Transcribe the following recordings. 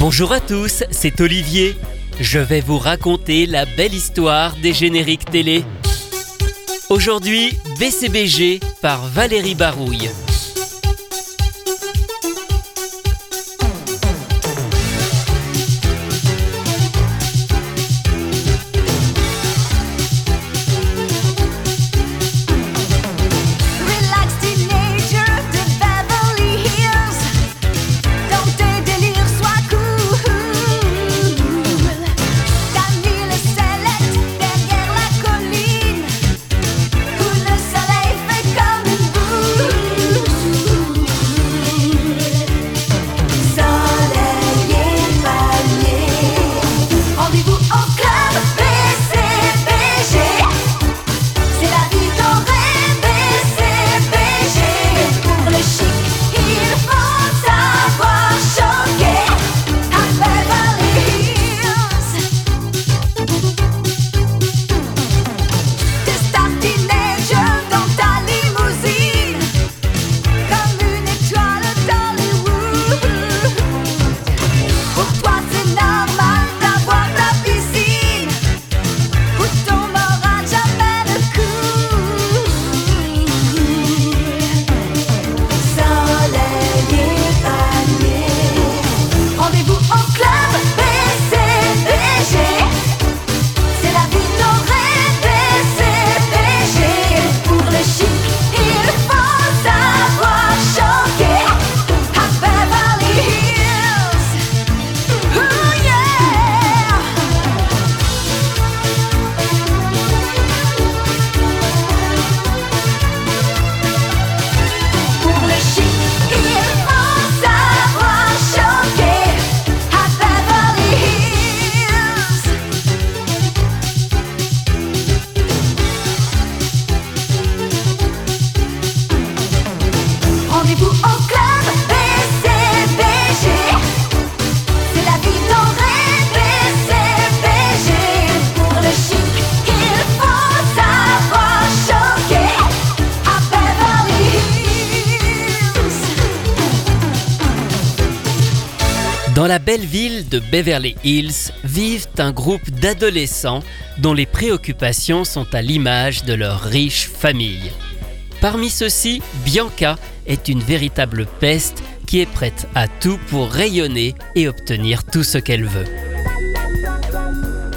Bonjour à tous, c'est Olivier. Je vais vous raconter la belle histoire des génériques télé. Aujourd'hui, BCBG par Valérie Barouille. Dans la belle ville de Beverly Hills vivent un groupe d'adolescents dont les préoccupations sont à l'image de leur riche famille. Parmi ceux-ci, Bianca est une véritable peste qui est prête à tout pour rayonner et obtenir tout ce qu'elle veut.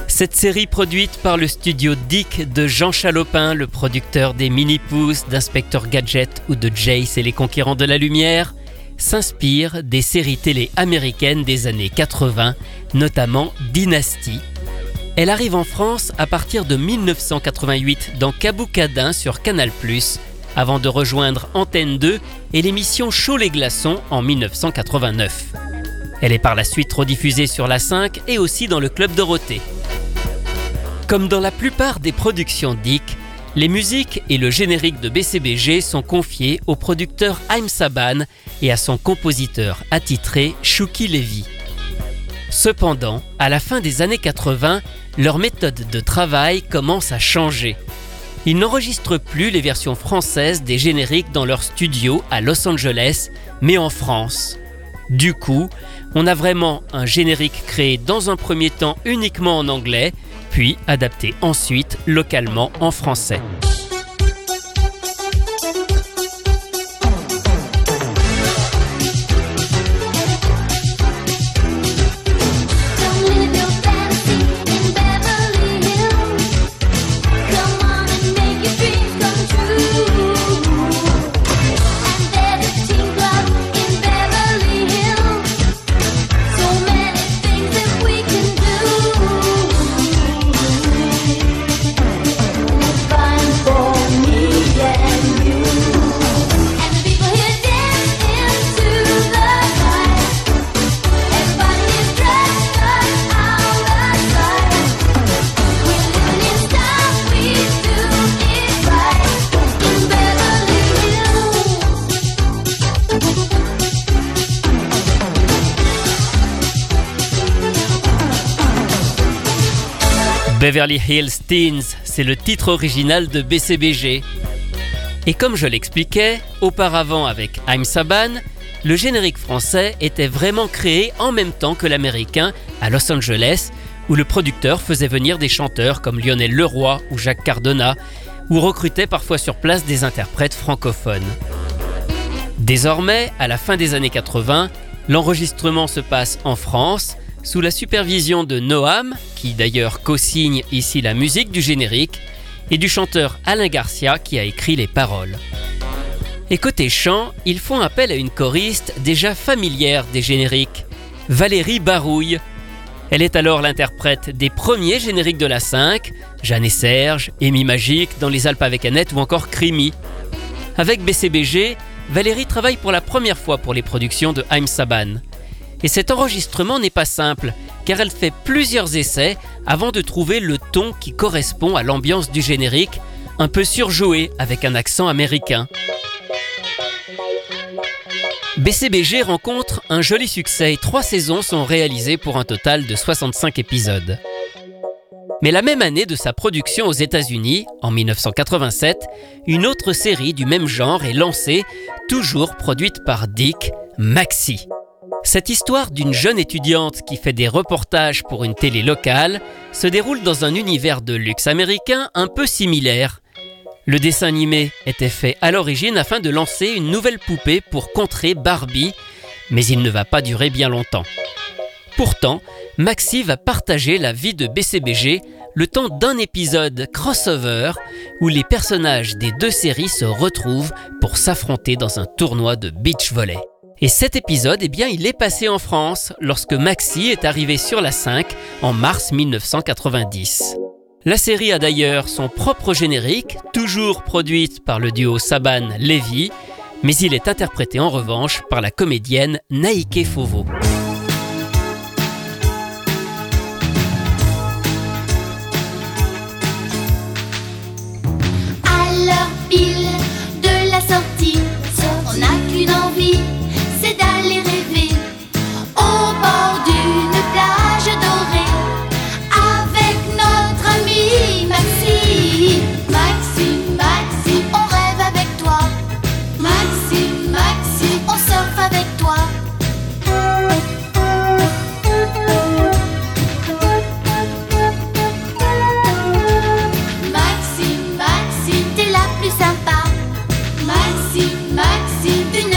Cette série produite par le studio Dick de Jean Chalopin, le producteur des Mini-Pousses, d'Inspecteur Gadget ou de Jace et les Conquérants de la Lumière, s'inspire des séries télé américaines des années 80, notamment Dynasty. Elle arrive en France à partir de 1988 dans Caboucadin sur Canal+, avant de rejoindre Antenne 2 et l'émission Chaud les glaçons en 1989. Elle est par la suite rediffusée sur la 5 et aussi dans le Club Dorothée. Comme dans la plupart des productions Dick, les musiques et le générique de BCBG sont confiés au producteur Haim Saban et à son compositeur attitré Shuki Levy. Cependant, à la fin des années 80, leur méthode de travail commence à changer. Ils n'enregistrent plus les versions françaises des génériques dans leur studio à Los Angeles, mais en France. Du coup, on a vraiment un générique créé dans un premier temps uniquement en anglais, puis adapté ensuite localement en français. Beverly Hills Teens, c'est le titre original de BCBG. Et comme je l'expliquais auparavant avec I'm Saban, le générique français était vraiment créé en même temps que l'américain à Los Angeles, où le producteur faisait venir des chanteurs comme Lionel Leroy ou Jacques Cardona, ou recrutait parfois sur place des interprètes francophones. Désormais, à la fin des années 80, l'enregistrement se passe en France, sous la supervision de Noam, qui d'ailleurs co-signe ici la musique du générique, et du chanteur Alain Garcia qui a écrit les paroles. Et côté chant, ils font appel à une choriste déjà familière des génériques, Valérie Barouille. Elle est alors l'interprète des premiers génériques de la 5, Jeanne et Serge, Amy Magique dans Les Alpes avec Annette ou encore Crimi. Avec BCBG, Valérie travaille pour la première fois pour les productions de Haim Saban. Et cet enregistrement n'est pas simple, car elle fait plusieurs essais avant de trouver le ton qui correspond à l'ambiance du générique, un peu surjoué avec un accent américain. BCBG rencontre un joli succès et trois saisons sont réalisées pour un total de 65 épisodes. Mais la même année de sa production aux États-Unis, en 1987, une autre série du même genre est lancée, toujours produite par Dick, Maxi. Cette histoire d'une jeune étudiante qui fait des reportages pour une télé locale se déroule dans un univers de luxe américain un peu similaire. Le dessin animé était fait à l'origine afin de lancer une nouvelle poupée pour contrer Barbie, mais il ne va pas durer bien longtemps. Pourtant, Maxi va partager la vie de BCBG le temps d'un épisode crossover où les personnages des deux séries se retrouvent pour s'affronter dans un tournoi de beach volley. Et cet épisode, eh bien, il est passé en France lorsque Maxi est arrivé sur la 5 en mars 1990. La série a d'ailleurs son propre générique, toujours produite par le duo Saban-Levy, mais il est interprété en revanche par la comédienne Naïke Fovo. Maxi Vigneault.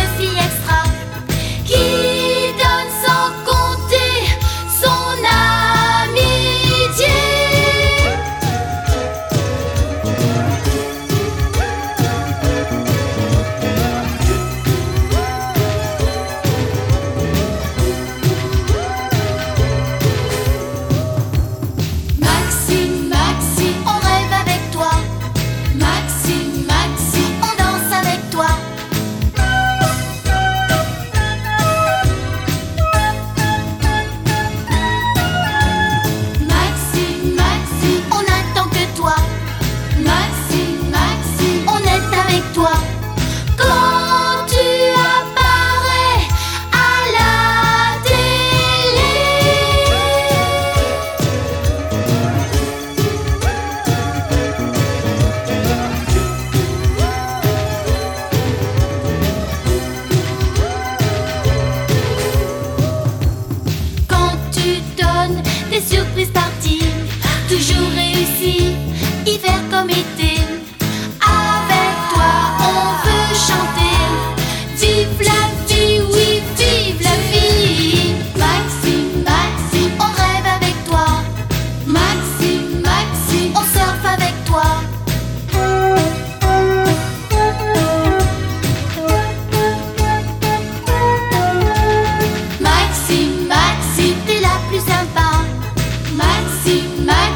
see my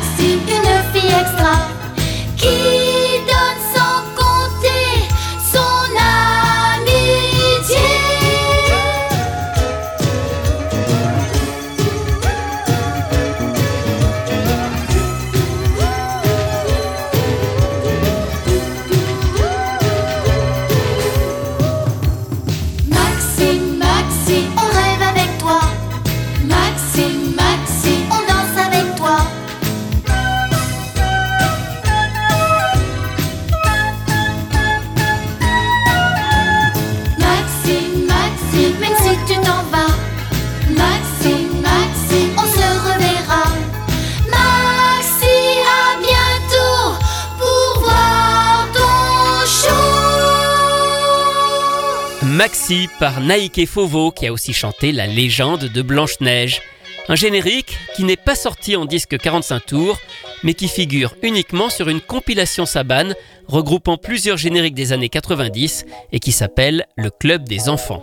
Maxi par Naïke Fauveau qui a aussi chanté La légende de Blanche-Neige. Un générique qui n'est pas sorti en disque 45 tours, mais qui figure uniquement sur une compilation Saban regroupant plusieurs génériques des années 90 et qui s'appelle Le Club des enfants.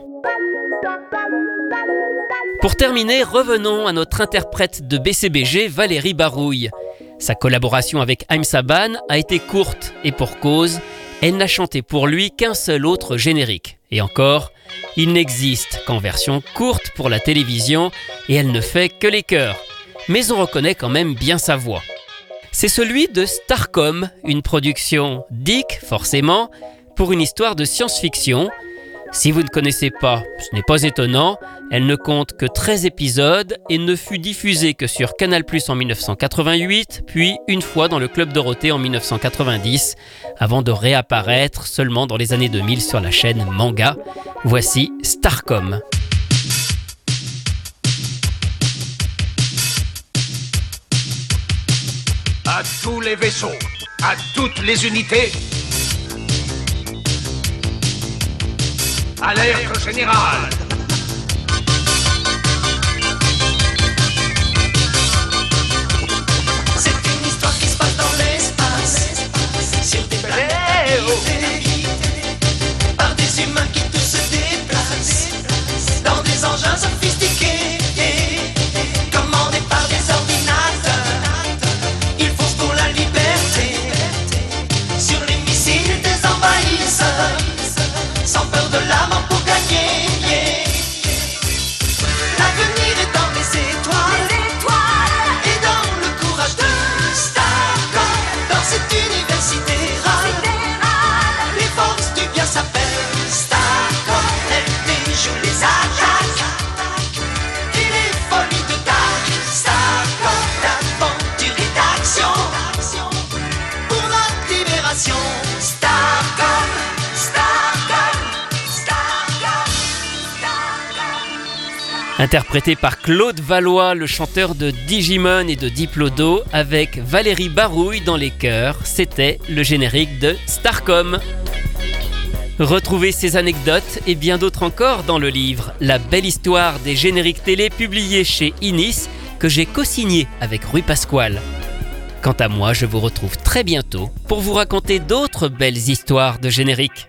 Pour terminer, revenons à notre interprète de BCBG, Valérie Barouille. Sa collaboration avec Haim Saban a été courte et pour cause, elle n'a chanté pour lui qu'un seul autre générique. Et encore, il n'existe qu'en version courte pour la télévision et elle ne fait que les chœurs. Mais on reconnaît quand même bien sa voix. C'est celui de Starcom, une production Dick, forcément, pour une histoire de science-fiction. Si vous ne connaissez pas, ce n'est pas étonnant, elle ne compte que 13 épisodes et ne fut diffusée que sur Canal en 1988, puis une fois dans le Club Dorothée en 1990, avant de réapparaître seulement dans les années 2000 sur la chaîne Manga. Voici Starcom. À tous les vaisseaux, à toutes les unités. Alerte générale. C'est une histoire qui se passe dans l'espace Sur des planètes Par des humains qui Interprété par Claude Valois, le chanteur de Digimon et de Diplodo, avec Valérie Barouille dans les chœurs, c'était le générique de Starcom. Retrouvez ces anecdotes et bien d'autres encore dans le livre La belle histoire des génériques télé publié chez Inis que j'ai co-signé avec Rui Pasquale. Quant à moi, je vous retrouve très bientôt pour vous raconter d'autres belles histoires de génériques.